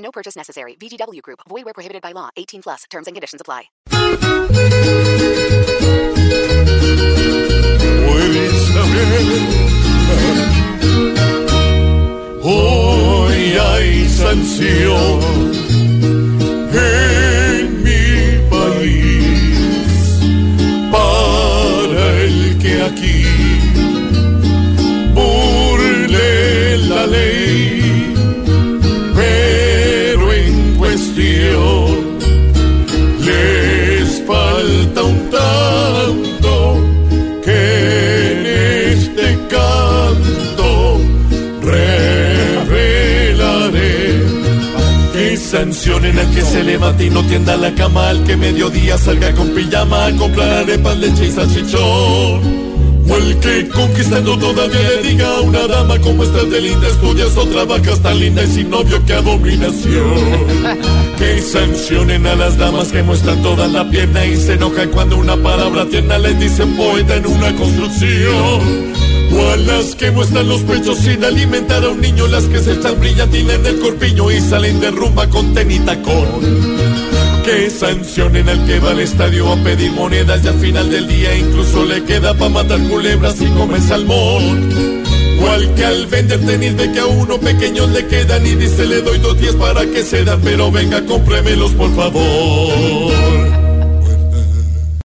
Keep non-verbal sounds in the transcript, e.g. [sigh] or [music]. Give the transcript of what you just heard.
No purchase necessary. VGW Group. Void where prohibited by law. 18 plus. Terms and conditions apply. Hoy hay sanción en mi país para el que aquí burle la ley, sancionen al que se levante y no tienda la cama al que mediodía salga con pijama a comprar arepas, leche y salchichón. O el que conquistando todavía le diga a una dama como estás de linda estudias o trabajas tan linda y sin novio que abominación [laughs] que sancionen a las damas que muestran toda la pierna y se enojan cuando una palabra tierna les dicen poeta en una construcción. O las que muestran los pechos sin alimentar a un niño, las que se echan brillantina en el corpiño y salen de rumba con tenita con. Que sancionen al que va al estadio a pedir monedas y al final del día incluso le queda para matar culebras y comer salmón. O al que al vender tenis ve que a uno pequeños le quedan y dice le doy dos diez para que se dan, pero venga cómpremelos por favor.